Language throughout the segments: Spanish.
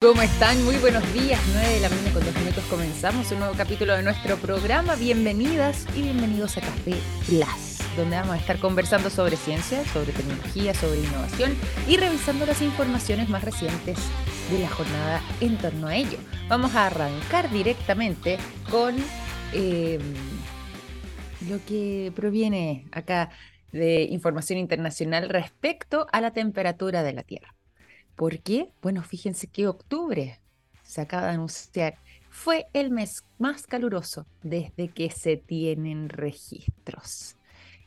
¿Cómo están? Muy buenos días. 9 de la mañana con dos minutos comenzamos un nuevo capítulo de nuestro programa. Bienvenidas y bienvenidos a Café Plus, donde vamos a estar conversando sobre ciencia, sobre tecnología, sobre innovación y revisando las informaciones más recientes de la jornada en torno a ello. Vamos a arrancar directamente con eh, lo que proviene acá de información internacional respecto a la temperatura de la Tierra. ¿Por qué? Bueno, fíjense que octubre, se acaba de anunciar, fue el mes más caluroso desde que se tienen registros.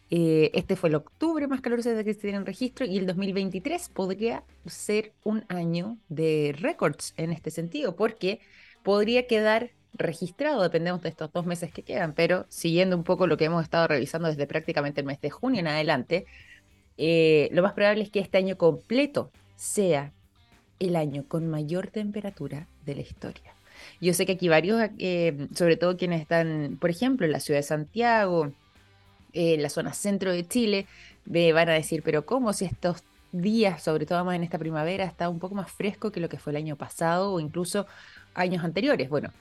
Eh, este fue el octubre más caluroso desde que se tienen registros y el 2023 podría ser un año de récords en este sentido, porque podría quedar registrado, dependemos de estos dos meses que quedan, pero siguiendo un poco lo que hemos estado revisando desde prácticamente el mes de junio en adelante, eh, lo más probable es que este año completo sea el año con mayor temperatura de la historia. Yo sé que aquí varios, eh, sobre todo quienes están, por ejemplo, en la ciudad de Santiago, en eh, la zona centro de Chile, me van a decir, pero ¿cómo si estos días, sobre todo más en esta primavera, está un poco más fresco que lo que fue el año pasado o incluso años anteriores? Bueno,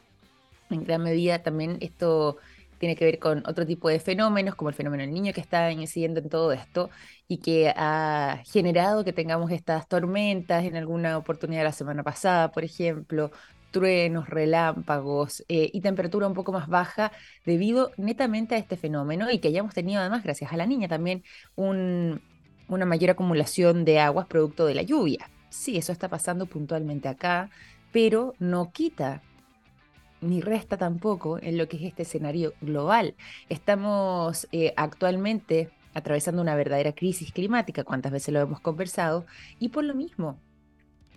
en gran medida también esto tiene que ver con otro tipo de fenómenos, como el fenómeno del niño que está incidiendo en todo esto y que ha generado que tengamos estas tormentas en alguna oportunidad la semana pasada, por ejemplo, truenos, relámpagos eh, y temperatura un poco más baja debido netamente a este fenómeno y que hayamos tenido además, gracias a la niña, también una mayor acumulación de aguas producto de la lluvia. Sí, eso está pasando puntualmente acá, pero no quita ni resta tampoco en lo que es este escenario global. Estamos eh, actualmente atravesando una verdadera crisis climática, cuántas veces lo hemos conversado, y por lo mismo,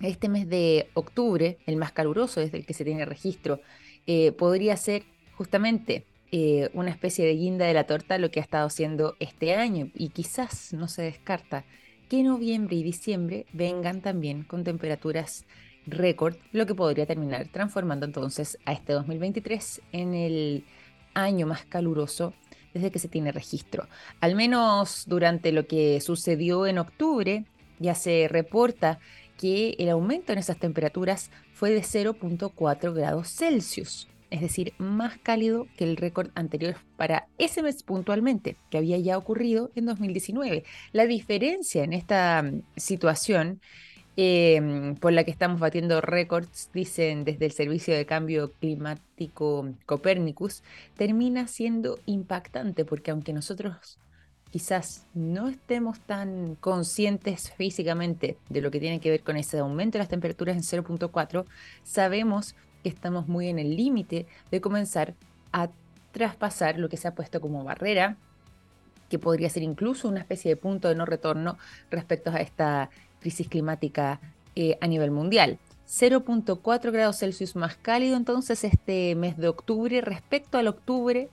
este mes de octubre, el más caluroso desde el que se tiene registro, eh, podría ser justamente eh, una especie de guinda de la torta lo que ha estado haciendo este año, y quizás no se descarta que noviembre y diciembre vengan también con temperaturas récord, lo que podría terminar transformando entonces a este 2023 en el año más caluroso desde que se tiene registro. Al menos durante lo que sucedió en octubre, ya se reporta que el aumento en esas temperaturas fue de 0.4 grados Celsius, es decir, más cálido que el récord anterior para ese mes puntualmente, que había ya ocurrido en 2019. La diferencia en esta mm, situación Em, por la que estamos batiendo récords, dicen desde el Servicio de Cambio Climático Copernicus, termina siendo impactante porque aunque nosotros quizás no estemos tan conscientes físicamente de lo que tiene que ver con ese aumento de las temperaturas en 0.4, sabemos que estamos muy en el límite de comenzar a traspasar lo que se ha puesto como barrera, que podría ser incluso una especie de punto de no retorno respecto a esta crisis climática eh, a nivel mundial. 0.4 grados Celsius más cálido entonces este mes de octubre respecto al octubre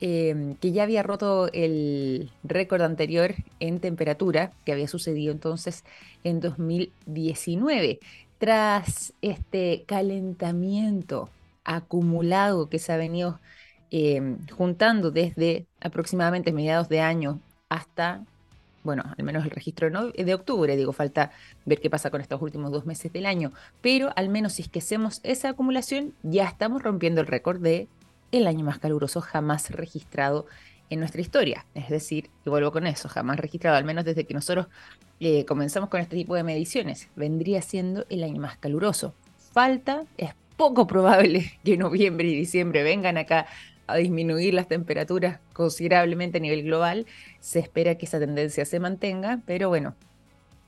em, que ya había roto el récord anterior en temperatura que había sucedido entonces en 2019. Tras este calentamiento acumulado que se ha venido em, juntando desde aproximadamente mediados de año hasta bueno, al menos el registro de octubre, digo, falta ver qué pasa con estos últimos dos meses del año, pero al menos si es que esa acumulación, ya estamos rompiendo el récord de el año más caluroso jamás registrado en nuestra historia. Es decir, y vuelvo con eso, jamás registrado, al menos desde que nosotros eh, comenzamos con este tipo de mediciones, vendría siendo el año más caluroso. Falta, es poco probable que noviembre y diciembre vengan acá a disminuir las temperaturas considerablemente a nivel global. Se espera que esa tendencia se mantenga, pero bueno,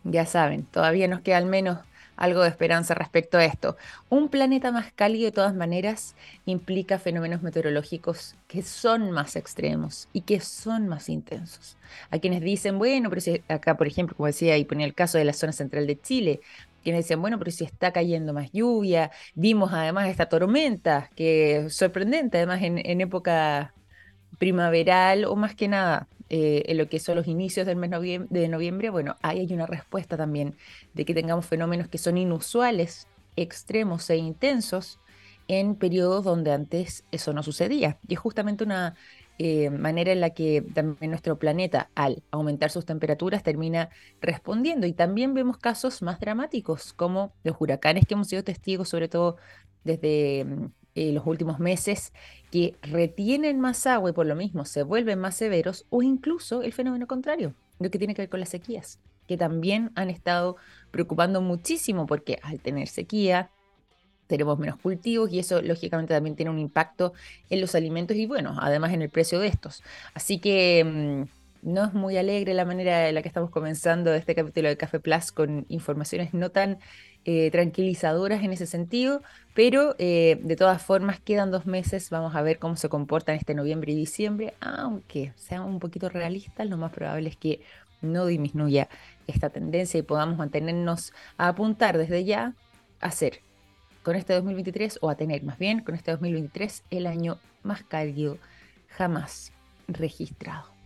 ya saben, todavía nos queda al menos algo de esperanza respecto a esto. Un planeta más cálido de todas maneras implica fenómenos meteorológicos que son más extremos y que son más intensos. A quienes dicen, bueno, pero si acá, por ejemplo, como decía y ponía el caso de la zona central de Chile, quienes decían, bueno, pero si está cayendo más lluvia, vimos además esta tormenta, que es sorprendente, además en, época primaveral o más que nada eh, en lo que son los inicios del mes de noviembre, bueno, ahí hay una respuesta también de que tengamos fenómenos que son inusuales, extremos e intensos en periodos donde antes eso no sucedía. Y es justamente una eh, manera en la que también nuestro planeta, al aumentar sus temperaturas, termina respondiendo. Y también vemos casos más dramáticos, como los huracanes que hemos sido testigos, sobre todo desde mm, eh, los últimos meses, que retienen más agua y por lo mismo se vuelven más severos, o incluso el fenómeno contrario, lo que tiene que ver con las sequías, que también han estado preocupando muchísimo porque al tener sequía, tenemos menos cultivos y eso lógicamente también tiene un impacto en los alimentos y bueno, además en el precio de estos. Así que mm, no es muy alegre la manera en la que estamos comenzando este capítulo de Café Plus con informaciones no tan eh, tranquilizadoras en ese sentido, pero eh, de todas formas quedan dos meses, vamos a ver cómo se comportan este noviembre y diciembre, aunque sean un poquito realistas, lo más probable es que no disminuya esta tendencia y podamos mantenernos a apuntar desde ya a ser con este 2023, o a tener más bien con este 2023, el año más cálido jamás registrado.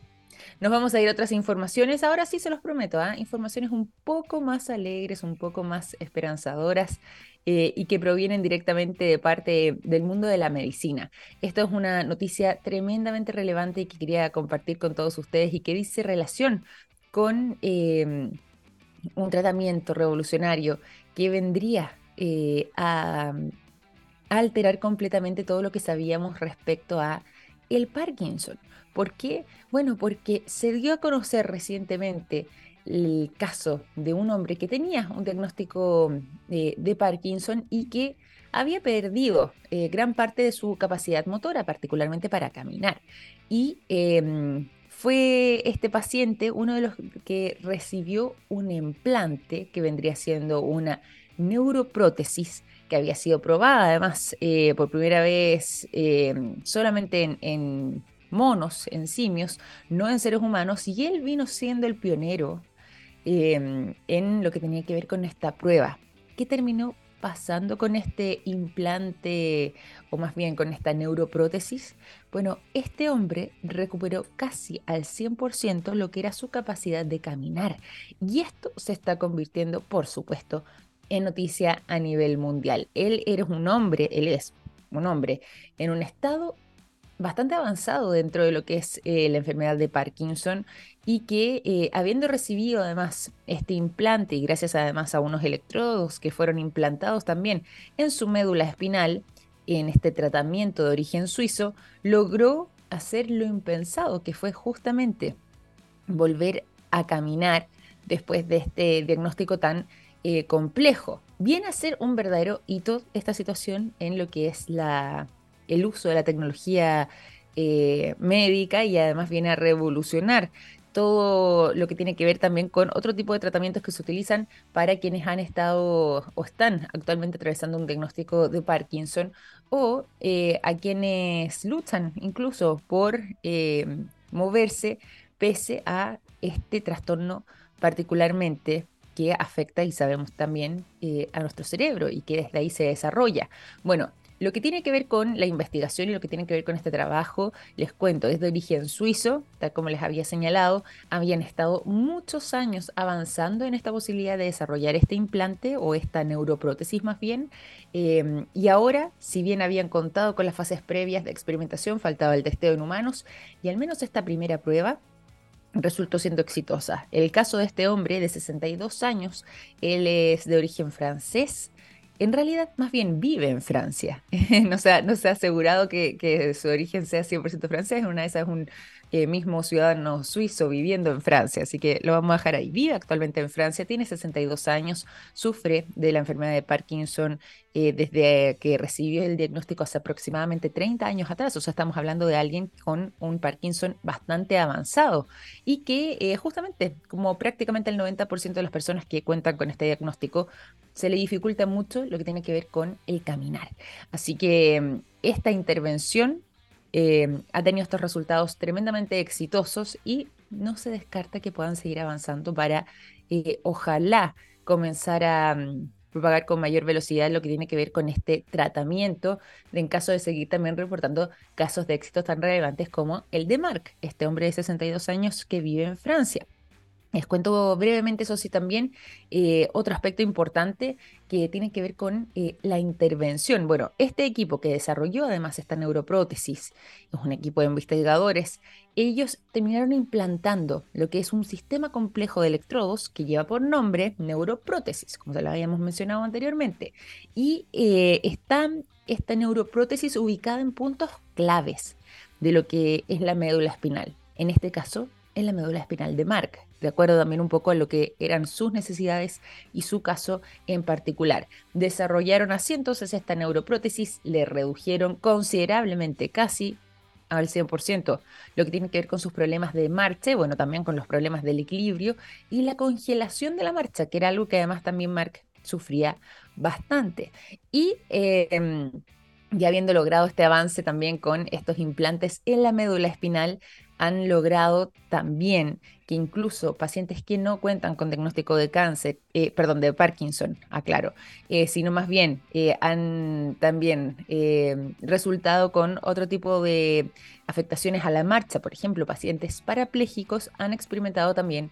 Nos vamos a ir a otras informaciones, ahora sí se los prometo, ¿ah? informaciones un poco más alegres, un poco más esperanzadoras eh, y que provienen directamente de parte del mundo de la medicina. Esto es una noticia tremendamente relevante y que quería compartir con todos ustedes y que dice relación con em, un tratamiento revolucionario que vendría eh, a, alterar completamente todo lo que sabíamos respecto a el Parkinson. ¿Por qué? Bueno, porque se dio a conocer recientemente el caso de un hombre que tenía un diagnóstico eh, de Parkinson y que había perdido eh, gran parte de su capacidad motora, particularmente para caminar. Y em, fue este paciente uno de los que recibió un implante que vendría siendo una neuroprótesis que había sido probada además eh, por primera vez eh, solamente en, monos, en simios, no en seres humanos, y él vino siendo el pionero em, en lo que tenía que ver con esta prueba. ¿Qué terminó pasando con este implante, o más bien con esta neuroprótesis? Bueno, este hombre recuperó casi al 100% lo que era su capacidad de caminar. Y esto se está convirtiendo, por supuesto, en noticia a nivel mundial. Él era un hombre, él es un hombre en un estado bastante avanzado dentro de lo que es eh, la enfermedad de Parkinson y que eh, habiendo recibido además este implante y gracias además a unos electrodos que fueron implantados también en su médula espinal, en este tratamiento de origen suizo, logró hacer lo impensado, que fue justamente volver a caminar después de este diagnóstico tan eh, complejo. Viene a ser un verdadero hito esta situación en lo que es la, el uso de la tecnología eh, médica y además viene a revolucionar todo lo que tiene que ver también con otro tipo de tratamientos que se utilizan para quienes han estado o están actualmente atravesando un diagnóstico de Parkinson o eh, a quienes luchan incluso por moverse pese a este trastorno particularmente que afecta y sabemos también eh, a nuestro cerebro y que desde ahí se desarrolla. Bueno, lo que tiene que ver con la investigación y lo que tiene que ver con este trabajo, les cuento, es de origen suizo, tal como les había señalado, habían estado muchos años avanzando en esta posibilidad de desarrollar este implante o esta neuroprótesis más bien, em, y ahora, si bien habían contado con las fases previas de experimentación, faltaba el testeo en humanos, y al menos esta primera prueba resultó siendo exitosa. El caso de este hombre de 62 años, él es de origen francés, en realidad más bien vive en Francia. no, se ha, no se ha asegurado que, que, su origen sea 100% francés, una de esas es un eh, mismo ciudadano suizo viviendo en Francia, así que lo vamos a dejar ahí. Vive actualmente en Francia, tiene 62 años, sufre de la enfermedad de Parkinson eh, desde que recibió el diagnóstico hace aproximadamente 30 años atrás, o sea, estamos hablando de alguien con un Parkinson bastante avanzado y que eh, justamente como prácticamente el 90% de las personas que cuentan con este diagnóstico, se le dificulta mucho lo que tiene que ver con el caminar. Así que mm, esta intervención eh, ha tenido estos resultados tremendamente exitosos y no se descarta que puedan seguir avanzando para, eh, ojalá, comenzar a mm, propagar con mayor velocidad lo que tiene que ver con este tratamiento, en caso de seguir también reportando casos de éxito tan relevantes como el de Mark, este hombre de 62 años que vive en Francia. Les cuento brevemente, eso sí, también eh, otro aspecto importante que tiene que ver con eh, la intervención. Bueno, este equipo que desarrolló además esta neuroprótesis, es un equipo de investigadores, ellos terminaron implantando lo que es un sistema complejo de electrodos que lleva por nombre neuroprótesis, como se lo habíamos mencionado anteriormente. Y eh, está esta neuroprótesis ubicada en puntos claves de lo que es la médula espinal. En este caso, en la médula espinal de Mark, de acuerdo también un poco a lo que eran sus necesidades y su caso en particular. Desarrollaron así entonces esta neuroprótesis, le redujeron considerablemente, casi al 100%, lo que tiene que ver con sus problemas de marcha, bueno, también con los problemas del equilibrio y la congelación de la marcha, que era algo que además también Mark sufría bastante. Y em, ya habiendo logrado este avance también con estos implantes en la médula espinal, han logrado también que incluso pacientes que no cuentan con diagnóstico de cáncer, eh, perdón, de Parkinson, aclaro, eh, sino más bien eh, han también resultado con otro tipo de afectaciones a la marcha. Por ejemplo, pacientes parapléjicos han experimentado también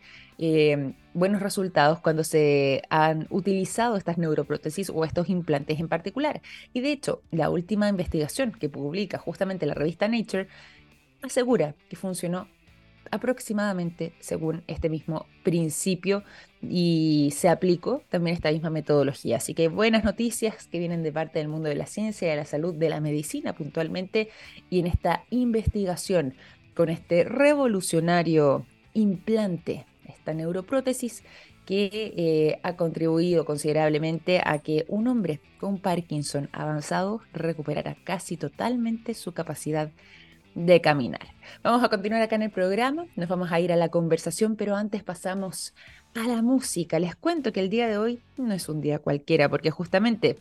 buenos resultados cuando se han utilizado estas neuroprótesis o estos implantes en particular. Y de hecho, la última investigación que publica justamente la revista Nature asegura que funcionó aproximadamente según este mismo principio y se aplicó también esta misma metodología. Así que buenas noticias que vienen de parte del mundo de la ciencia, de la salud, de la medicina puntualmente y en esta investigación con este revolucionario implante, esta neuroprótesis que eh, ha contribuido considerablemente a que un hombre con Parkinson avanzado recuperara casi totalmente su capacidad de caminar. Vamos a continuar acá en el programa, nos vamos a ir a la conversación, pero antes pasamos a la música. Les cuento que el día de hoy no es un día cualquiera, porque justamente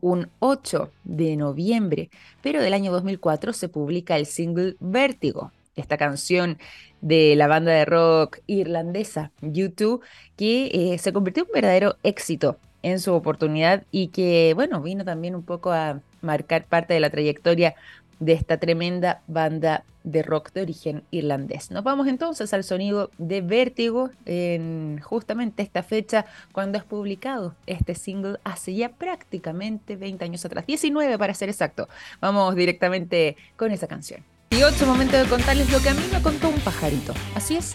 un 8 de noviembre, pero del año 2004, se publica el single Vértigo, esta canción de la banda de rock irlandesa YouTube, que eh, se convirtió en un verdadero éxito en su oportunidad y que, bueno, vino también un poco a marcar parte de la trayectoria de esta tremenda banda de rock de origen irlandés. Nos vamos entonces al sonido de Vértigo en justamente esta fecha cuando es publicado este single hace ya prácticamente 20 años atrás, 19 para ser exacto. Vamos directamente con esa canción. Y otro momento de contarles lo que a mí me contó un pajarito. Así es,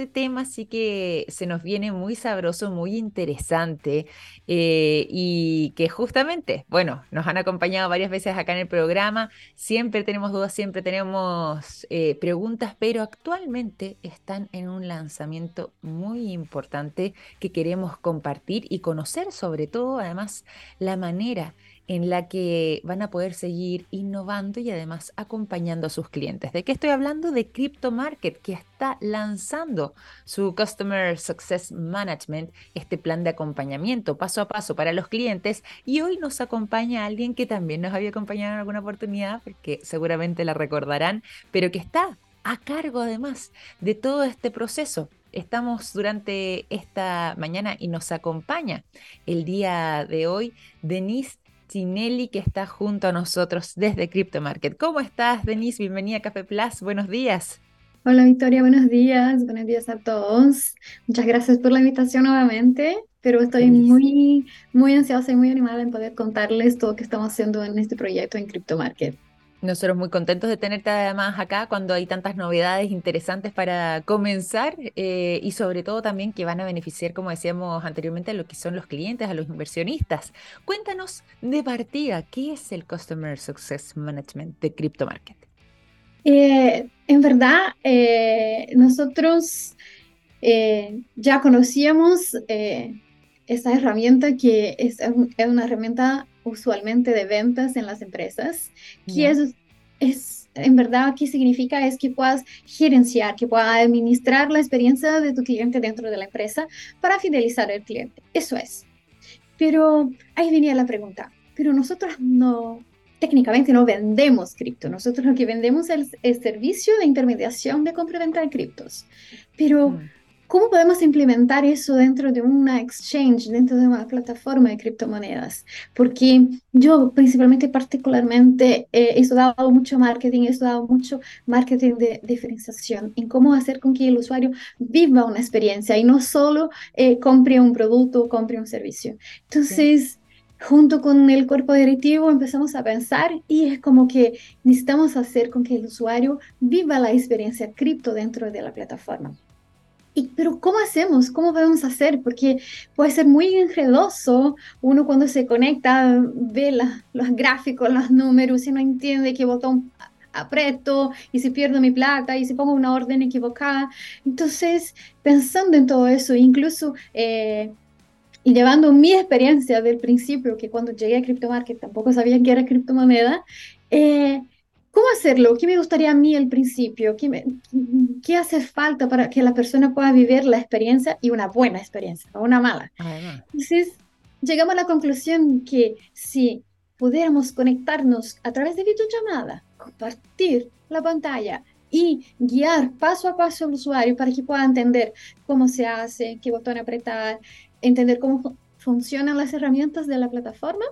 este tema sí que se nos viene muy sabroso, muy interesante eh, y que justamente, bueno, nos han acompañado varias veces acá en el programa, siempre tenemos dudas, siempre tenemos eh, preguntas, pero actualmente están en un lanzamiento muy importante que queremos compartir y conocer sobre todo además la manera en la que van a poder seguir innovando y además acompañando a sus clientes. ¿De qué estoy hablando? De Crypto Market, que está lanzando su Customer Success Management, este plan de acompañamiento paso a paso para los clientes. Y hoy nos acompaña alguien que también nos había acompañado en alguna oportunidad, porque seguramente la recordarán, pero que está a cargo además de todo este proceso estamos durante esta mañana y nos acompaña el día de hoy Denise Tinelli, que está junto a nosotros desde Crypto Market. ¿Cómo estás, Denise? Bienvenida a Café Plus. Buenos días. Hola, Victoria. Buenos días. Buenos días a todos. Muchas gracias por la invitación nuevamente, pero estoy muy, muy ansiosa y muy animada en poder contarles todo lo que estamos haciendo en este proyecto en Crypto Market. Nosotros muy contentos de tenerte además acá cuando hay tantas novedades interesantes para comenzar eh, y sobre todo también que van a beneficiar, como decíamos anteriormente, a lo que son los clientes, a los inversionistas. Cuéntanos de partida, ¿qué es el Customer Success Management de Crypto Market? Eh, en verdad, eh, nosotros ya conocíamos esta herramienta que es, es una herramienta usualmente de ventas en las empresas, que es es, en verdad, ¿qué significa? Es que puedas gerenciar, que puedas administrar la experiencia de tu cliente dentro de la empresa para fidelizar al cliente. Eso es. Pero ahí venía la pregunta, pero nosotros no, técnicamente no vendemos cripto, nosotros lo que vendemos es el servicio de intermediación de compra y venta de criptos. Pero, mm. ¿Cómo podemos implementar eso dentro de una exchange, dentro de una plataforma de criptomonedas? Porque yo principalmente, particularmente, eh, he estudiado mucho marketing, he estudiado mucho marketing de diferenciación, en cómo hacer con que el usuario viva una experiencia y no solo eh, compre un producto o compre un servicio. Entonces junto con el cuerpo directivo empezamos a pensar y es como que necesitamos hacer con que el usuario viva la experiencia cripto dentro de la plataforma. Y, pero ¿cómo hacemos? ¿Cómo podemos hacer? Porque puede ser muy enredoso uno cuando se conecta, ve los gráficos, los números y no entiende qué botón aprieto y si pierdo mi plata y si pongo una orden equivocada. Entonces, pensando en todo eso, incluso eh, y llevando mi experiencia del principio, que cuando llegué a CryptoMarket tampoco sabía que era criptomoneda, eh, ¿cómo hacerlo? ¿Qué me gustaría a mí al principio? ¿Qué, ¿Qué, hace falta para que la persona pueda vivir la experiencia y una buena experiencia, no una mala? Entonces, llegamos a la conclusión que si pudiéramos conectarnos a través de videollamada, compartir la pantalla y guiar paso a paso al usuario para que pueda entender cómo se hace, qué botón apretar, entender cómo funcionan las herramientas de la plataforma,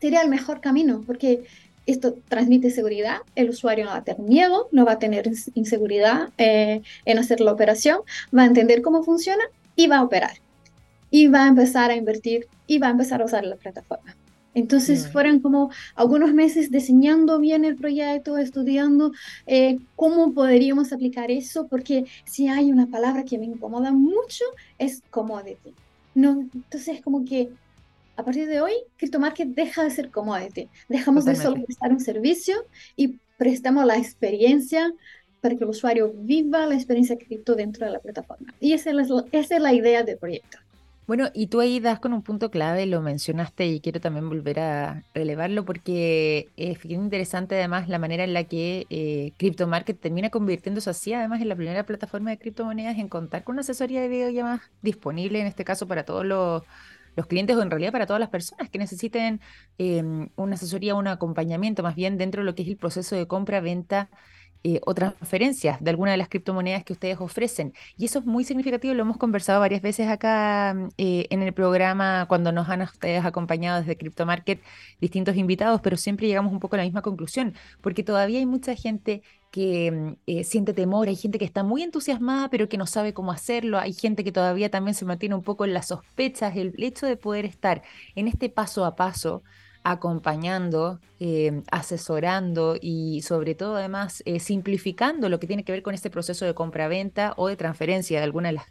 sería el mejor camino, porque esto transmite seguridad, el usuario no va a tener miedo, no va a tener inseguridad eh, en hacer la operación, va a entender cómo funciona y va a operar. Y va a empezar a invertir y va a empezar a usar la plataforma. Entonces fueron como algunos meses diseñando bien el proyecto, estudiando eh, cómo podríamos aplicar eso, porque si hay una palabra que me incomoda mucho es commodity. No, entonces como que a partir de hoy, CryptoMarket deja de ser commodity. Dejamos de solo prestar un servicio y prestamos la experiencia para que el usuario viva la experiencia cripto dentro de la plataforma. Y esa es la, esa es la idea del proyecto. Bueno, y tú ahí das con un punto clave, lo mencionaste y quiero también volver a relevarlo porque es bien interesante además la manera en la que eh, CryptoMarket termina convirtiéndose así además en la primera plataforma de criptomonedas en contar con una asesoría de videollamadas disponible en este caso para todos los, clientes o en realidad para todas las personas que necesiten em, una asesoría, un acompañamiento más bien dentro de lo que es el proceso de compra-venta eh, o transferencias de alguna de las criptomonedas que ustedes ofrecen. Y eso es muy significativo, lo hemos conversado varias veces acá mm, eh, en el programa cuando nos han ustedes acompañado desde CryptoMarket distintos invitados, pero siempre llegamos un poco a la misma conclusión, porque todavía hay mucha gente que mm, eh, siente temor, hay gente que está muy entusiasmada pero que no sabe cómo hacerlo, hay gente que todavía también se mantiene un poco en las sospechas, el hecho de poder estar en este paso a paso acompañando, eh, asesorando y sobre todo además eh, simplificando lo que tiene que ver con este proceso de compra-venta o de transferencia de alguna de las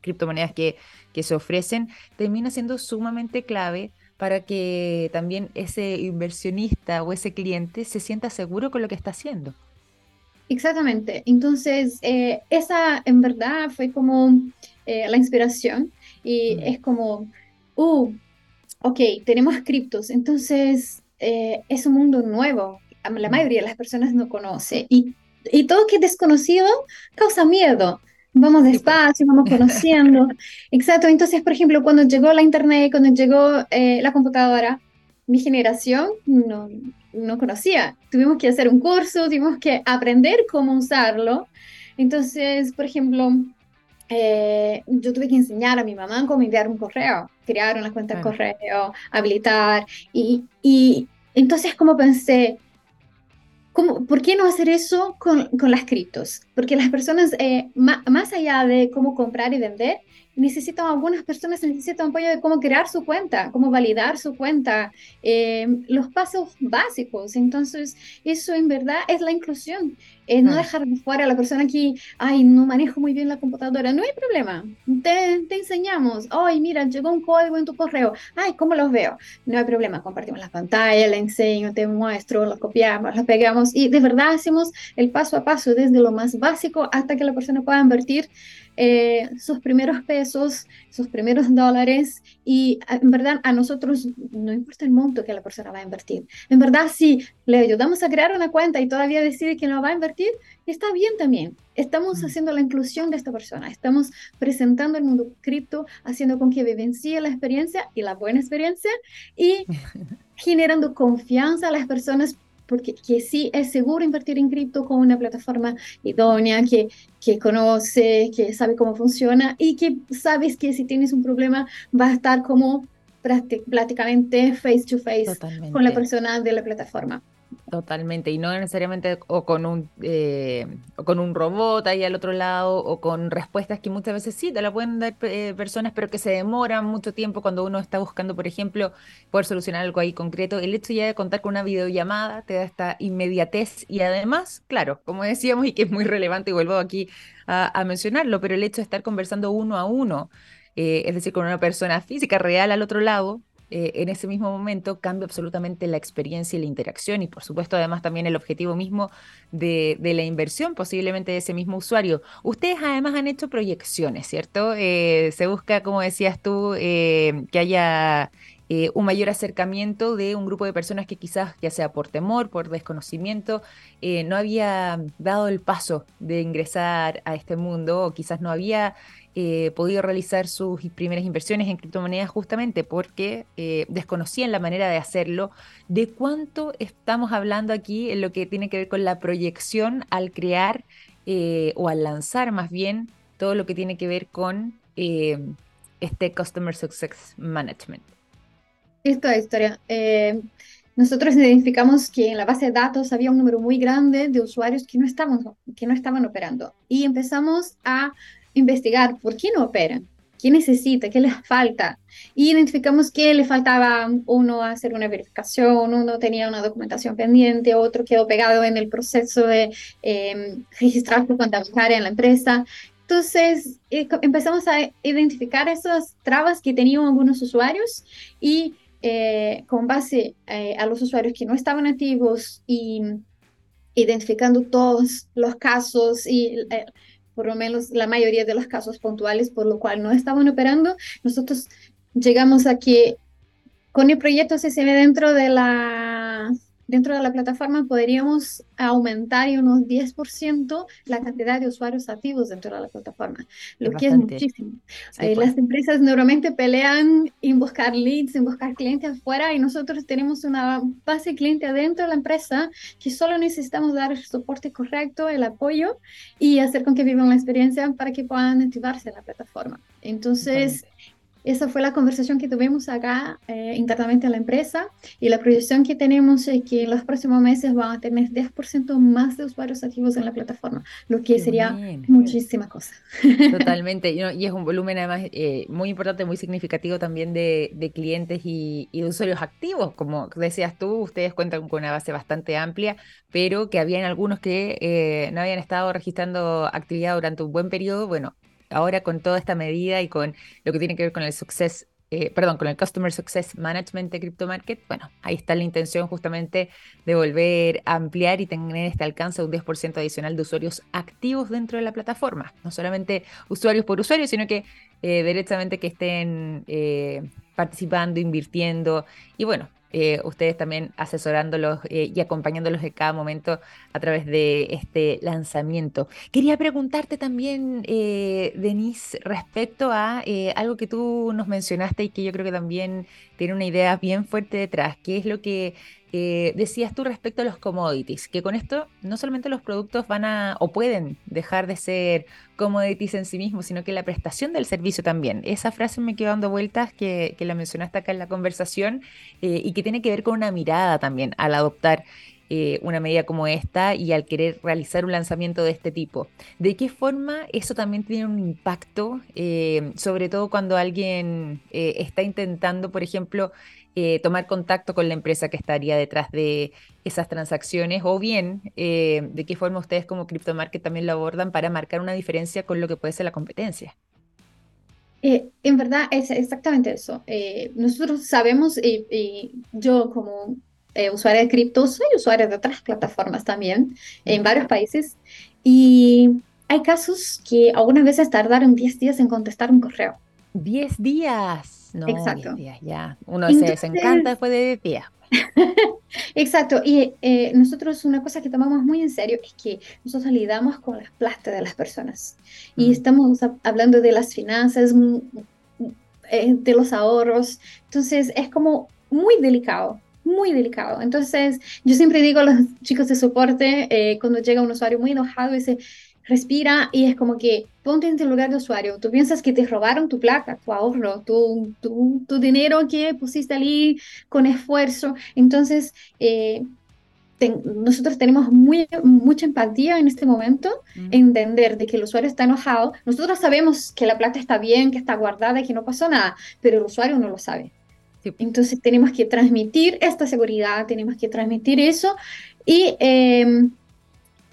criptomonedas que, que se ofrecen, termina siendo sumamente clave para que también ese inversionista o ese cliente se sienta seguro con lo que está haciendo. Exactamente. Entonces, eh, esa en verdad fue como la inspiración y mm. es como, uh, ok, tenemos criptos, entonces eh, es un mundo nuevo, la mayoría de las personas no conoce y, y todo que es desconocido causa miedo. Vamos pues. despacio, vamos conociendo. Exacto, entonces, por ejemplo, cuando llegó la internet, cuando llegó eh, la computadora, mi generación no, no conocía. Tuvimos que hacer un curso, tuvimos que aprender cómo usarlo. Entonces, por ejemplo, eh, yo tuve que enseñar a mi mamá cómo enviar un correo, crear una cuenta de correo, habilitar. Y, y entonces como pensé, ¿cómo, ¿por qué no hacer eso con, con las criptos? Porque las personas, eh, más allá de cómo comprar y vender, necesitan, algunas personas necesitan apoyo de cómo crear su cuenta, cómo validar su cuenta, eh, los pasos básicos. Entonces, eso en verdad es la inclusión. Eh, no dejar de fuera a la persona que, ay, no manejo muy bien la computadora. No hay problema. Te, te enseñamos. Ay, mira, llegó un código en tu correo. Ay, ¿cómo los veo? No hay problema. Compartimos la pantalla, le enseño, te muestro, lo copiamos, lo pegamos y de verdad hacemos el paso a paso desde lo más básico hasta que la persona pueda invertir eh, sus primeros pesos, sus primeros dólares y en verdad a nosotros no importa el monto que la persona va a invertir. En verdad, si le ayudamos a crear una cuenta y todavía decide que no va a invertir, está bien también. Estamos mm. haciendo la inclusión de esta persona, estamos presentando el mundo cripto, haciendo con que vivencie la experiencia y la buena experiencia y generando confianza a las personas porque que sí es seguro invertir en cripto con una plataforma idónea, que, que conoce, que sabe cómo funciona y que sabes que si tienes un problema va a estar como prácticamente face to face con la persona de la plataforma. Totalmente, y no necesariamente o con un eh, o con un robot ahí al otro lado, o con respuestas que muchas veces sí te la pueden dar eh, personas, pero que se demoran mucho tiempo cuando uno está buscando, por ejemplo, poder solucionar algo ahí concreto. El hecho ya de contar con una videollamada te da esta inmediatez y además, claro, como decíamos, y que es muy relevante, y vuelvo aquí a, mencionarlo, pero el hecho de estar conversando uno a uno, eh, es decir, con una persona física real al otro lado, eh, en ese mismo momento cambia absolutamente la experiencia y la interacción y por supuesto además también el objetivo mismo de, la inversión posiblemente de ese mismo usuario. Ustedes además han hecho proyecciones, ¿cierto? Eh, se busca, como decías tú, eh, que haya un mayor acercamiento de un grupo de personas que quizás, ya sea por temor, por desconocimiento, no había dado el paso de ingresar a este mundo o quizás no había eh, podido realizar sus primeras inversiones en criptomonedas justamente porque eh, desconocían la manera de hacerlo. ¿De cuánto estamos hablando aquí en lo que tiene que ver con la proyección al crear eh, o al lanzar más bien todo lo que tiene que ver con este Customer Success Management? Esta historia. nosotros identificamos que en la base de datos había un número muy grande de usuarios que no estaban, que no estaban operando y empezamos a investigar por qué no operan, qué necesita, qué les falta. Y identificamos que le faltaba uno hacer una verificación, uno tenía una documentación pendiente, otro quedó pegado en el proceso de eh, registrar su cuenta bancaria en la empresa. Entonces eh, empezamos a identificar esas trabas que tenían algunos usuarios y eh, con base eh, a los usuarios que no estaban activos y identificando todos los casos y por lo menos la mayoría de los casos puntuales, por lo cual no estaban operando. Nosotros llegamos a que con el proyecto CCB dentro de la dentro de la plataforma podríamos aumentar y unos 10% la cantidad de usuarios activos dentro de la plataforma, lo que es muchísimo. Eh, las pues. empresas normalmente pelean en buscar leads, en buscar clientes afuera y nosotros tenemos una base cliente adentro de la empresa que solo necesitamos dar el soporte correcto, el apoyo y hacer con que vivan la experiencia para que puedan activarse en la plataforma. Entonces, esa fue la conversación que tuvimos acá eh, internamente en la empresa y la proyección que tenemos es que en los próximos meses van a tener 10% más de usuarios activos en la plataforma, lo que sería muchísima cosa. Totalmente, y, es un volumen además eh, muy importante, muy significativo también de, clientes y, de usuarios activos. Como decías tú, ustedes cuentan con una base bastante amplia, pero que habían algunos que eh, no habían estado registrando actividad durante un buen periodo. Bueno, ahora con toda esta medida y con lo que tiene que ver con el success, eh, perdón, con el Customer Success Management de Crypto Market, bueno, ahí está la intención justamente de volver a ampliar y tener este alcance de un 10% adicional de usuarios activos dentro de la plataforma. No solamente usuarios por usuario, sino que eh, directamente que estén eh, participando, invirtiendo y bueno, eh, ustedes también asesorándolos eh, y acompañándolos en cada momento a través de este lanzamiento. Quería preguntarte también, eh, Denise, respecto a algo que tú nos mencionaste y que yo creo que también tiene una idea bien fuerte detrás, que es lo que eh, decías tú respecto a los commodities, que con esto no solamente los productos van a o pueden dejar de ser commodities en sí mismos, sino que la prestación del servicio también. Esa frase me quedó dando vueltas que, la mencionaste acá en la conversación eh, y que tiene que ver con una mirada también al adoptar eh, una medida como esta y al querer realizar un lanzamiento de este tipo. ¿De qué forma eso también tiene un impacto, sobre todo cuando alguien está intentando, por ejemplo, eh, tomar contacto con la empresa que estaría detrás de esas transacciones o bien eh, de qué forma ustedes como CryptoMarket también lo abordan para marcar una diferencia con lo que puede ser la competencia. Eh, en verdad es exactamente eso. nosotros sabemos, y yo como usuaria de cripto, soy usuaria de otras plataformas también en varios países y hay casos que algunas veces tardaron 10 días en contestar un correo. 10 días. No, Exacto. 10 días, ya. Uno se desencanta después de 10 días. Exacto, y eh, nosotros una cosa que tomamos muy en serio es que nosotros lidamos con las plata de las personas y Mm. estamos hab- hablando de las finanzas, mm, eh, de los ahorros, entonces es como muy delicado, muy delicado. Entonces yo siempre digo a los chicos de soporte, eh, cuando llega un usuario muy enojado, dice, respira y es como que ponte en el lugar de usuario, tú piensas que te robaron tu plata, tu ahorro, tu, tu, tu dinero que pusiste allí con esfuerzo, entonces... eh, ten- nosotros tenemos muy, mucha empatía en este momento, Mm. entender de que el usuario está enojado. Nosotros sabemos que la plata está bien, que está guardada y que no pasó nada, pero el usuario no lo sabe. Sí. Entonces tenemos que transmitir esta seguridad, tenemos que transmitir eso y eh,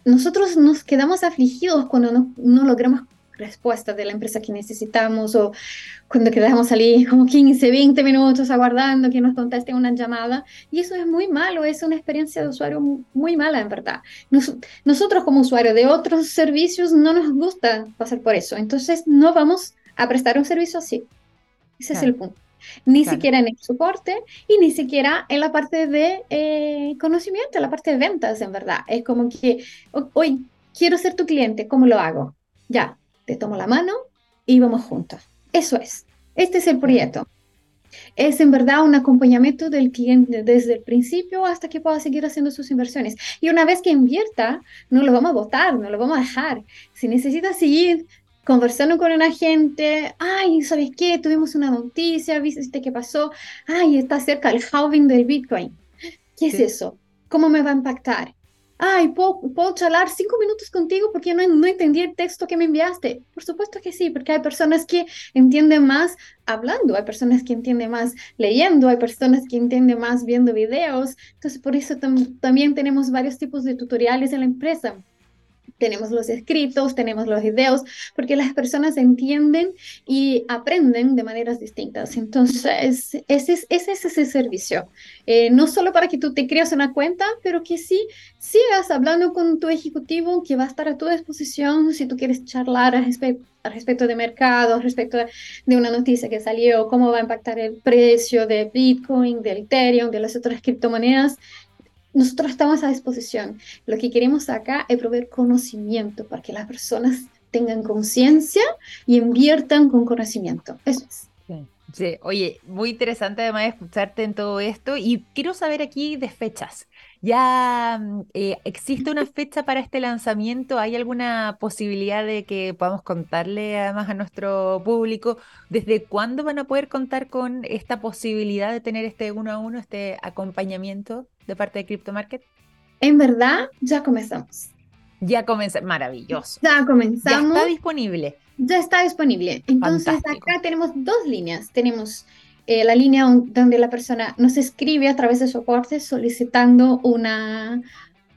nosotros nos quedamos afligidos cuando no, no logramos respuesta de la empresa que necesitamos o cuando quedamos allí como 15, 20 minutos aguardando que nos conteste una llamada y eso es muy malo, es una experiencia de usuario mu- muy mala en verdad. Nos- nosotros como usuarios de otros servicios no nos gusta pasar por eso, entonces no vamos a prestar un servicio así. Ese es el punto. Ni Claro. siquiera en el soporte y ni siquiera en la parte de eh, conocimiento, en la parte de ventas, en verdad. Es como que, "O- hoy quiero ser tu cliente, ¿cómo lo hago? Ya, te tomo la mano y vamos juntos. Eso es. Este es el proyecto. Es en verdad un acompañamiento del cliente desde el principio hasta que pueda seguir haciendo sus inversiones. Y una vez que invierta, no lo vamos a votar, no lo vamos a dejar. Si necesita seguir conversando con un agente, ay, ¿sabes qué? Tuvimos una noticia, ¿viste qué pasó? Ay, está cerca el halving del Bitcoin. ¿Qué es Sí. eso? ¿Cómo me va a impactar? Ay, ¿puedo, puedo charlar cinco minutos contigo porque no, no entendí el texto que me enviaste? Por supuesto que sí, porque hay personas que entienden más hablando, hay personas que entienden más leyendo, hay personas que entienden más viendo videos. Entonces, por eso tam- también tenemos varios tipos de tutoriales en la empresa. Tenemos los escritos, tenemos los videos, porque las personas entienden y aprenden de maneras distintas. Entonces, ese es ese, es ese servicio. Eh, no solo para que tú te creas una cuenta, pero que sí sigas hablando con tu ejecutivo que va a estar a tu disposición si tú quieres charlar al respecto, al respecto de mercado, al respecto de una noticia que salió, cómo va a impactar el precio de Bitcoin, de Ethereum, de las otras criptomonedas. Nosotros estamos a disposición. Lo que queremos acá es proveer conocimiento para que las personas tengan conciencia y inviertan con conocimiento. Eso es. Sí. Oye, muy interesante además escucharte en todo esto y quiero saber aquí de fechas. ¿Ya mm, eh, existe una fecha para este lanzamiento? ¿Hay alguna posibilidad de que podamos contarle además a nuestro público desde cuándo van a poder contar con esta posibilidad de tener este uno a uno, este acompañamiento de parte de Crypto Market? En verdad, ya comenzamos. Ya comienza, maravilloso. Ya Ya comenzamos. está disponible. Ya está disponible. Entonces, Fantástico. acá tenemos dos líneas. Tenemos eh, la línea donde la persona nos escribe a través de soporte solicitando una,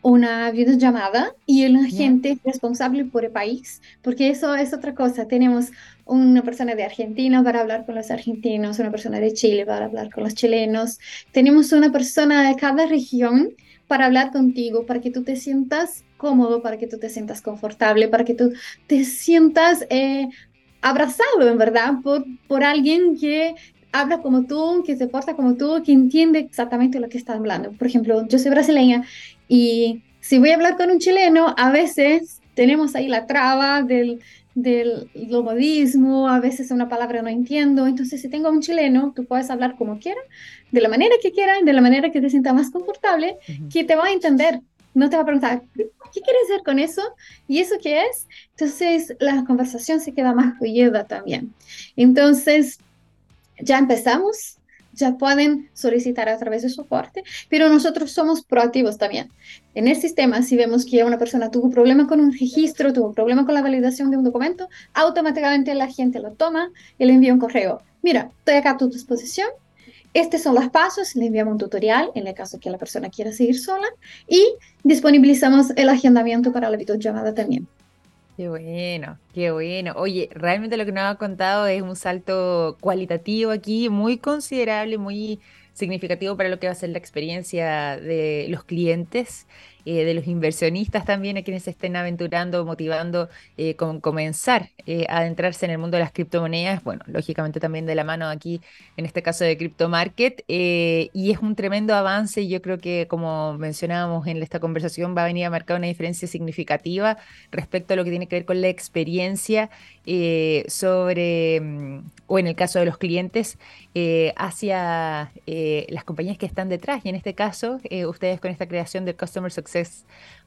una videollamada y el agente es responsable por el país, porque eso es otra cosa. Tenemos una persona de Argentina para hablar con los argentinos, una persona de Chile para hablar con los chilenos. Tenemos una persona de cada región para hablar contigo, para que tú te sientas cómodo, para que tú te sientas confortable, para que tú te sientas eh, abrazado, en verdad, por, por alguien que habla como tú, que se porta como tú, que entiende exactamente lo que está hablando. Por ejemplo, yo soy brasileña y si voy a hablar con un chileno, a veces tenemos ahí la traba del, del lo modismo, a veces una palabra no entiendo. Entonces, si tengo un chileno, tú puedes hablar como quieras, de la manera que quieras, de la manera que te sienta más confortable, Ujú. que te va a entender. No te va a preguntar, ¿qué quieres hacer con eso? ¿Y eso qué es? Entonces, la conversación se queda más fluida también. Entonces, ya empezamos, ya pueden solicitar a través de soporte, pero nosotros somos proactivos también. En el sistema, si vemos que una persona tuvo problema con un registro, tuvo problema con la validación de un documento, automáticamente la gente lo toma y le envía un correo. Mira, estoy acá a tu disposición. Estos son los pasos, le enviamos un tutorial en el caso que la persona quiera seguir sola y disponibilizamos el agendamiento para la videollamada también. Qué bueno, qué bueno. Oye, realmente lo que nos ha contado es un salto cualitativo aquí, muy considerable, muy significativo para lo que va a ser la experiencia de los clientes. Eh, de los inversionistas también, a quienes se estén aventurando, motivando eh, con comenzar eh, a adentrarse en el mundo de las criptomonedas, bueno, lógicamente también de la mano aquí, en este caso de Crypto Market, y es un tremendo avance y yo creo que como mencionábamos en esta conversación va a venir a marcar una diferencia significativa respecto a lo que tiene que ver con la experiencia sobre, mm, o en el caso de los clientes, hacia las compañías que están detrás y en este caso ustedes con esta creación del Customer Success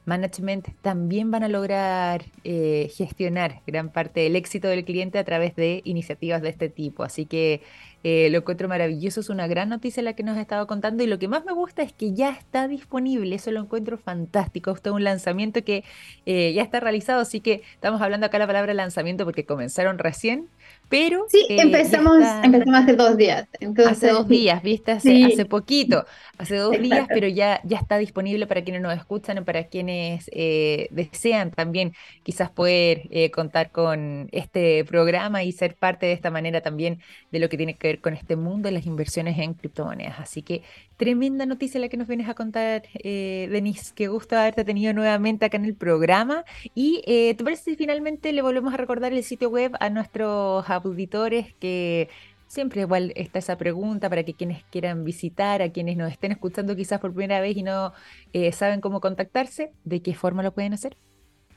Management también van a lograr eh, gestionar gran parte del éxito del cliente a través de iniciativas de este tipo. Así que eh, lo encuentro maravilloso, es una gran noticia la que nos ha estado contando y lo que más me gusta es que ya está disponible, eso lo encuentro fantástico, esto es un lanzamiento que eh, ya está realizado, así que estamos hablando acá la palabra lanzamiento porque comenzaron recién, pero... Sí, eh, empezamos, empezamos hace dos días. hace dos días, viste, hace, hace poquito, hace dos días, pero ya, ya está disponible para quienes nos escuchan y para quienes eh, desean también quizás poder eh, contar con este programa y ser parte de esta manera también de lo que tiene que ver con este mundo de las inversiones en criptomonedas. Así que tremenda noticia la que nos vienes a contar, Denise. Qué gusto haberte tenido nuevamente acá en el programa. Y ¿te parece si finalmente le volvemos a recordar el sitio web a nuestros auditores que siempre igual está esa pregunta para que quienes quieran visitar, a quienes nos estén escuchando quizás por primera vez y no eh, saben cómo contactarse, ¿de qué forma lo pueden hacer?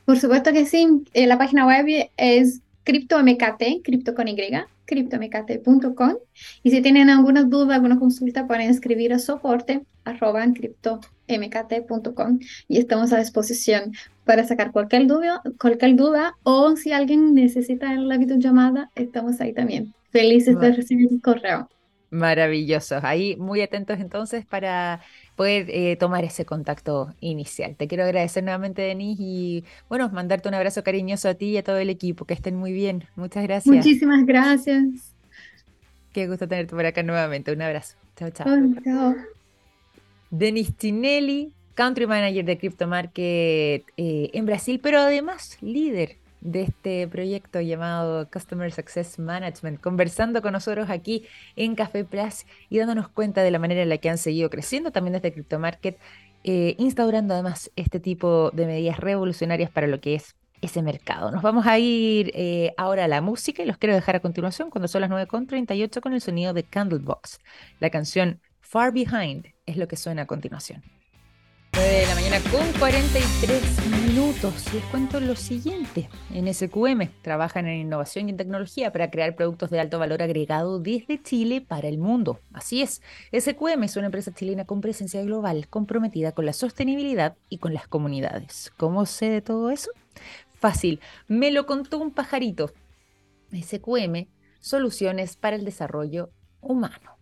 Por supuesto que sí. Eh, la página web es CryptoMKT, cripto Y, criptomkt.com. Y si tienen alguna duda, alguna consulta, pueden escribir a soporte arroba criptomkt.com y estamos a disposición para sacar cualquier duda, cualquier duda o si alguien necesita la videollamada, estamos ahí también. Felices de recibir un correo. Maravilloso. Ahí muy atentos entonces para poder eh, tomar ese contacto inicial. Te quiero agradecer nuevamente, Denise, y bueno, mandarte un abrazo cariñoso a ti y a todo el equipo. Que estén muy bien. Muchas gracias. Muchísimas gracias. Qué gusto tenerte por acá nuevamente. Un abrazo. Chao, chao. chao. Denis Tinelli, Country Manager de Crypto Market eh, en Brasil, pero además líder de este proyecto llamado Customer Success Management, conversando con nosotros aquí en Café Plus y dándonos cuenta de la manera en la que han seguido creciendo también desde Crypto Market, eh, instaurando además este tipo de medidas revolucionarias para lo que es ese mercado. Nos vamos a ir eh, ahora a la música y los quiero dejar a continuación cuando son las 9.38 con el sonido de Candlebox, la canción Far Behind es lo que suena a continuación. 9 de la mañana con 43 minutos. Les cuento lo siguiente. En SQM trabajan en innovación y en tecnología para crear productos de alto valor agregado desde Chile para el mundo. Así es, SQM es una empresa chilena con presencia global, comprometida con la sostenibilidad y con las comunidades. ¿Cómo sé de todo eso? Fácil, me lo contó un pajarito. SQM, soluciones para el desarrollo humano.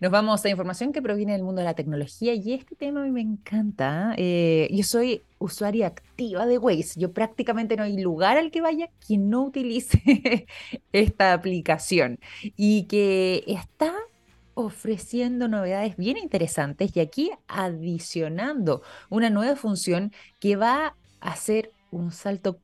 Nos vamos a información que proviene del mundo de la tecnología y este tema a mí me encanta. Eh, yo soy usuaria activa de Waze. Yo prácticamente no hay lugar al que vaya que no utilice esta aplicación y que está ofreciendo novedades bien interesantes y aquí adicionando una nueva función que va a hacer un salto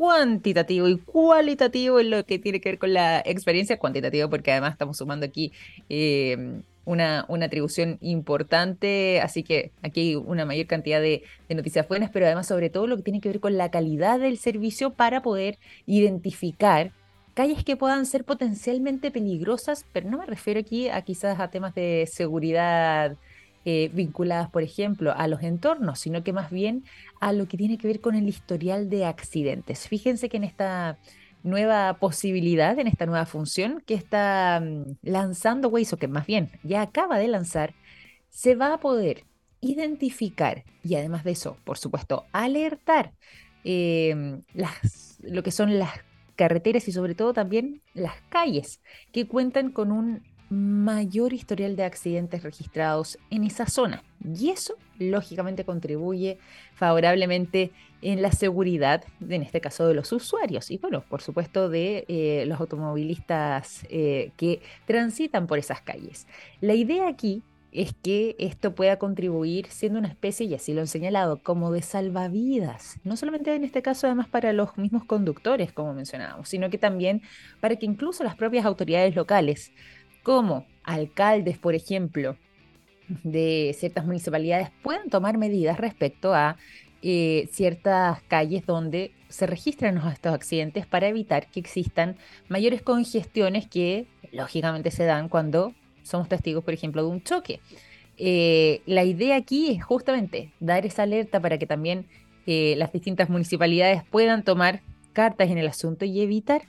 cuantitativo y cualitativo en lo que tiene que ver con la experiencia cuantitativa, porque además estamos sumando aquí em, una, una, atribución importante, así que aquí hay una mayor cantidad de, de, noticias buenas, pero además sobre todo lo que tiene que ver con la calidad del servicio para poder identificar calles que puedan ser potencialmente peligrosas, pero no me refiero aquí a quizás a temas de seguridad eh, vinculadas, por ejemplo, a los entornos, sino que más bien a lo que tiene que ver con el historial de accidentes. Fíjense que en esta nueva posibilidad, en esta nueva función que está mm, lanzando Waze, o que más bien ya acaba de lanzar, se va a poder identificar y además de eso, por supuesto, alertar em, las, lo que son las carreteras y sobre todo también las calles que cuentan con un mayor historial de accidentes registrados en esa zona. Y eso, lógicamente, contribuye favorablemente en la seguridad, en este caso, de los usuarios y, bueno, por supuesto, de eh, los automovilistas eh, que transitan por esas calles. La idea aquí es que esto pueda contribuir siendo una especie, y así lo han señalado, como de salvavidas, no solamente en este caso además para los mismos conductores, como mencionábamos, sino que también para que incluso las propias autoridades locales como alcaldes, por ejemplo, de ciertas municipalidades puedan tomar medidas respecto a eh, ciertas calles donde se registran estos accidentes para evitar que existan mayores congestiones que lógicamente se dan cuando somos testigos, por ejemplo, de un choque. Eh, la idea aquí es justamente dar esa alerta para que también eh, las distintas municipalidades puedan tomar cartas en el asunto y evitar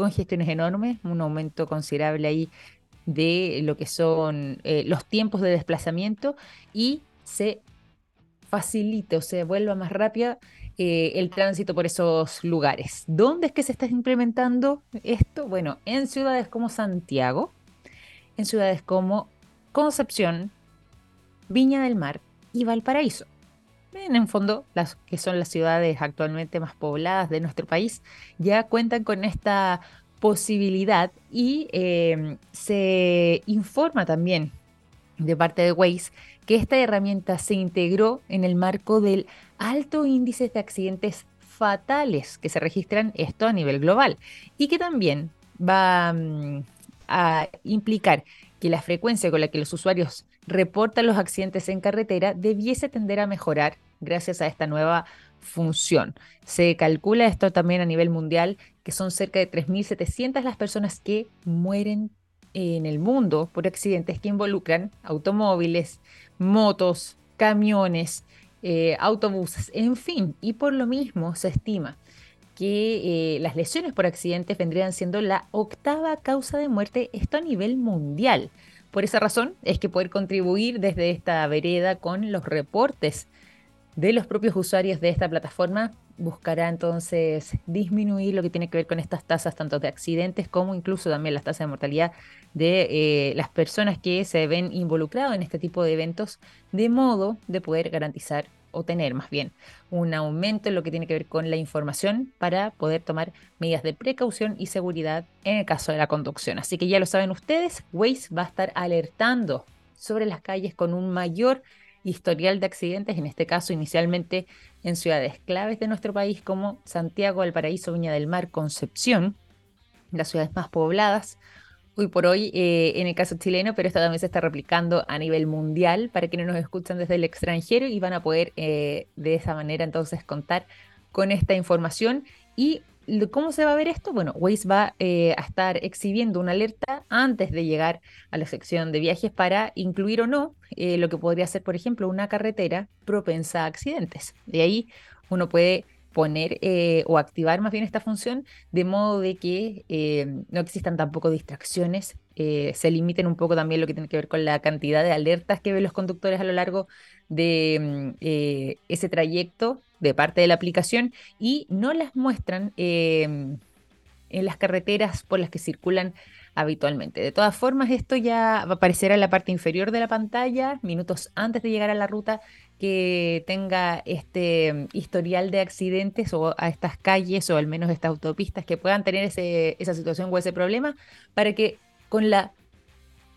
congestiones enormes, un aumento considerable ahí de lo que son los tiempos de desplazamiento y se facilite o se vuelva más rápida eh, el tránsito por esos lugares. ¿Dónde es que se está implementando esto? Bueno, en ciudades como Santiago, en ciudades como Concepción, Viña del Mar y Valparaíso. En el fondo, las que son las ciudades actualmente más pobladas de nuestro país, ya cuentan con esta posibilidad y eh, se informa también de parte de Waze que esta herramienta se integró en el marco del alto índice de accidentes fatales que se registran esto a nivel global y que también va mm, a implicar que la frecuencia con la que los usuarios reportan los accidentes en carretera debiese tender a mejorar gracias a esta nueva función. Se calcula esto también a nivel mundial que son cerca de 3.700 las personas que mueren en el mundo por accidentes que involucran automóviles, motos, camiones, eh, autobuses, en fin. Y por lo mismo se estima que eh, las lesiones por accidentes vendrían siendo la octava causa de muerte, esto a nivel mundial. Por esa razón es que poder contribuir desde esta vereda con los reportes de los propios usuarios de esta plataforma buscará entonces disminuir lo que tiene que ver con estas tasas tanto de accidentes como incluso también las tasas de mortalidad de eh, las personas que se ven involucradas en este tipo de eventos, de modo de poder garantizar o tener más bien un aumento en lo que tiene que ver con la información para poder tomar medidas de precaución y seguridad en el caso de la conducción. Así que ya lo saben ustedes, Waze va a estar alertando sobre las calles con un mayor historial de accidentes, en este caso inicialmente en ciudades claves de nuestro país como Santiago, Valparaíso, Viña del Mar, Concepción, las ciudades más pobladas. Hoy por hoy, eh, en el caso chileno, pero esto también se está replicando a nivel mundial para quienes nos escuchan desde el extranjero y van a poder eh, de esa manera entonces contar con esta información y ¿Cómo se va a ver esto? Bueno, Waze va eh, a estar exhibiendo una alerta antes de llegar a la sección de viajes para incluir o no lo que podría ser, por ejemplo, una carretera propensa a accidentes. De ahí uno puede poner eh, o activar más bien esta función de modo de que no existan tampoco distracciones, se limiten un poco también lo que tiene que ver con la cantidad de alertas que ven los conductores a lo largo de mm, ese trayecto de parte de la aplicación y no las muestran em, en las carreteras por las que circulan habitualmente. De todas formas, esto ya va a aparecer en la parte inferior de la pantalla, minutos antes de llegar a la ruta que tenga este historial de accidentes o a estas calles o al menos estas autopistas que puedan tener ese, esa situación o ese problema para que con la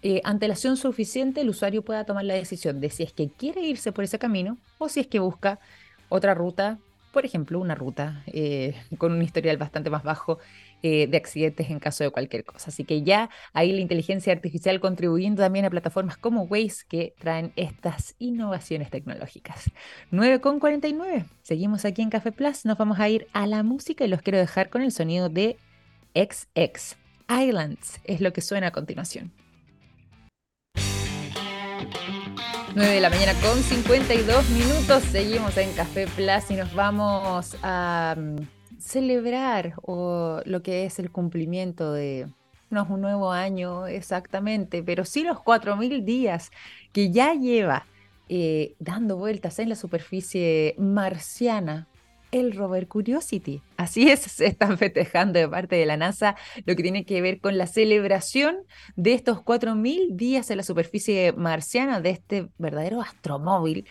eh, antelación suficiente el usuario pueda tomar la decisión de si es que quiere irse por ese camino o si es que busca otra ruta, por ejemplo, una ruta eh, con un historial bastante más bajo eh, de accidentes en caso de cualquier cosa. Así que ya ahí la inteligencia artificial contribuyendo también a plataformas como Waze que traen estas innovaciones tecnológicas. 9.49. Seguimos aquí en Café Plus. Nos vamos a ir a la música y los quiero dejar con el sonido de XX. Islands es lo que suena a continuación. 9 de la mañana con 52 minutos. Seguimos en Café Plus y nos vamos a mm, celebrar o lo que es el cumplimiento de no es un nuevo año exactamente, pero sí los 4.000 días que ya lleva eh, dando vueltas en la superficie marciana el rover Curiosity. Así es, se están festejando de parte de la NASA lo que tiene que ver con la celebración de estos 4.000 días en la superficie marciana de este verdadero astromóvil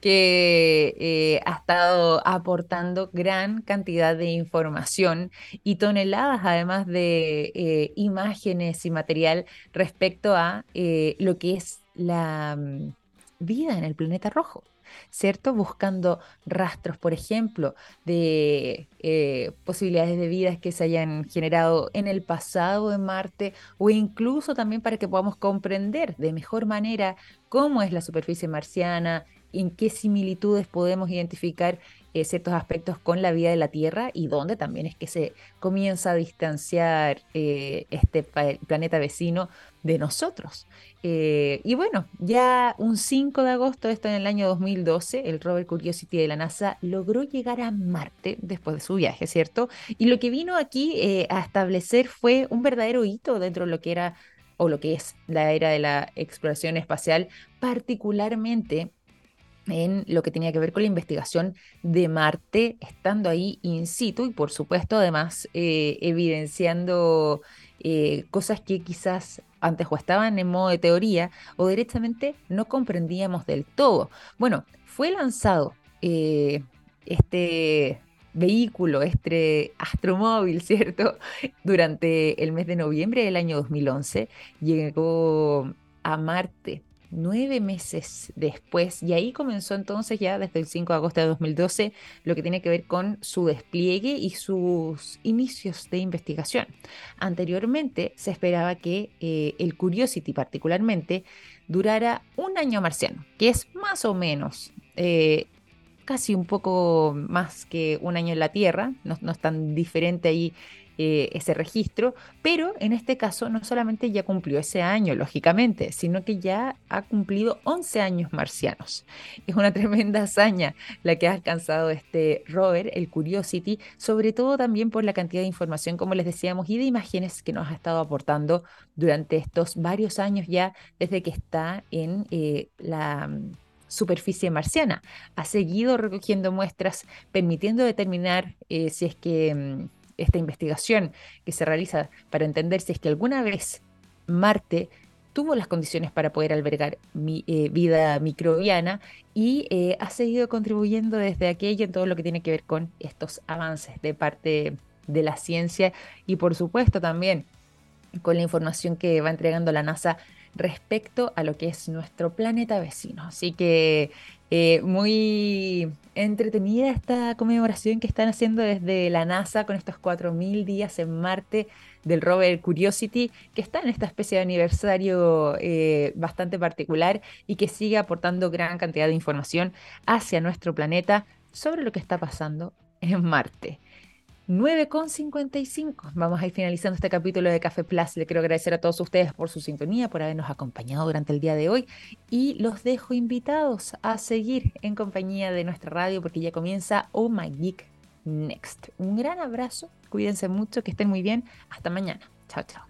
que eh, ha estado aportando gran cantidad de información y toneladas además de eh, imágenes y material respecto a eh, lo que es la mm, vida en el planeta rojo. ¿Cierto? Buscando rastros, por ejemplo, de eh, posibilidades de vidas que se hayan generado en el pasado en Marte o incluso también para que podamos comprender de mejor manera cómo es la superficie marciana, en qué similitudes podemos identificar eh, ciertos aspectos con la vida de la Tierra y dónde también es que se comienza a distanciar eh, este planeta vecino de nosotros. Eh, y bueno, ya un 5 de agosto, esto en el año 2012, el rover Curiosity de la NASA logró llegar a Marte después de su viaje, ¿cierto? Y lo que vino aquí a establecer fue un verdadero hito dentro de lo que era o lo que es la era de la exploración espacial, particularmente en lo que tenía que ver con la investigación de Marte, estando ahí in situ y por supuesto además eh, evidenciando eh, cosas que quizás antes o estaban en modo de teoría o directamente no comprendíamos del todo. Bueno, fue lanzado eh, este vehículo, este astromóvil, ¿cierto? Durante el mes de noviembre del año 2011, llegó a Marte nueve meses después, y ahí comenzó entonces ya desde el 5 de agosto de 2012 lo que tiene que ver con su despliegue y sus inicios de investigación. Anteriormente se esperaba que eh, el Curiosity particularmente durara un año marciano, que es más o menos eh, casi un poco más que un año en la Tierra, no, no es tan diferente ahí eh, ese registro, pero en este caso no solamente ya cumplió ese año, lógicamente, sino que ya ha cumplido 11 años marcianos. Es una tremenda hazaña la que ha alcanzado este rover, el Curiosity, sobre todo también por la cantidad de información, como les decíamos, y de imágenes que nos ha estado aportando durante estos varios años ya desde que está en eh, la mm, superficie marciana. Ha seguido recogiendo muestras, permitiendo determinar eh, si es que mm, esta investigación que se realiza para entender si es que alguna vez Marte tuvo las condiciones para poder albergar mi, eh, vida microbiana y eh, ha seguido contribuyendo desde aquello en todo lo que tiene que ver con estos avances de parte de la ciencia y por supuesto también con la información que va entregando la NASA respecto a lo que es nuestro planeta vecino. Así que eh, muy entretenida esta conmemoración que están haciendo desde la NASA con estos 4.000 días en Marte del rover Curiosity, que está en esta especie de aniversario eh, bastante particular y que sigue aportando gran cantidad de información hacia nuestro planeta sobre lo que está pasando en Marte. 9.55. Vamos a ir finalizando este capítulo de Café Plus. Le quiero agradecer a todos ustedes por su sintonía, por habernos acompañado durante el día de hoy y los dejo invitados a seguir en compañía de nuestra radio porque ya comienza Oh My Geek Next. Un gran abrazo, cuídense mucho, que estén muy bien. Hasta mañana. Chao, chao.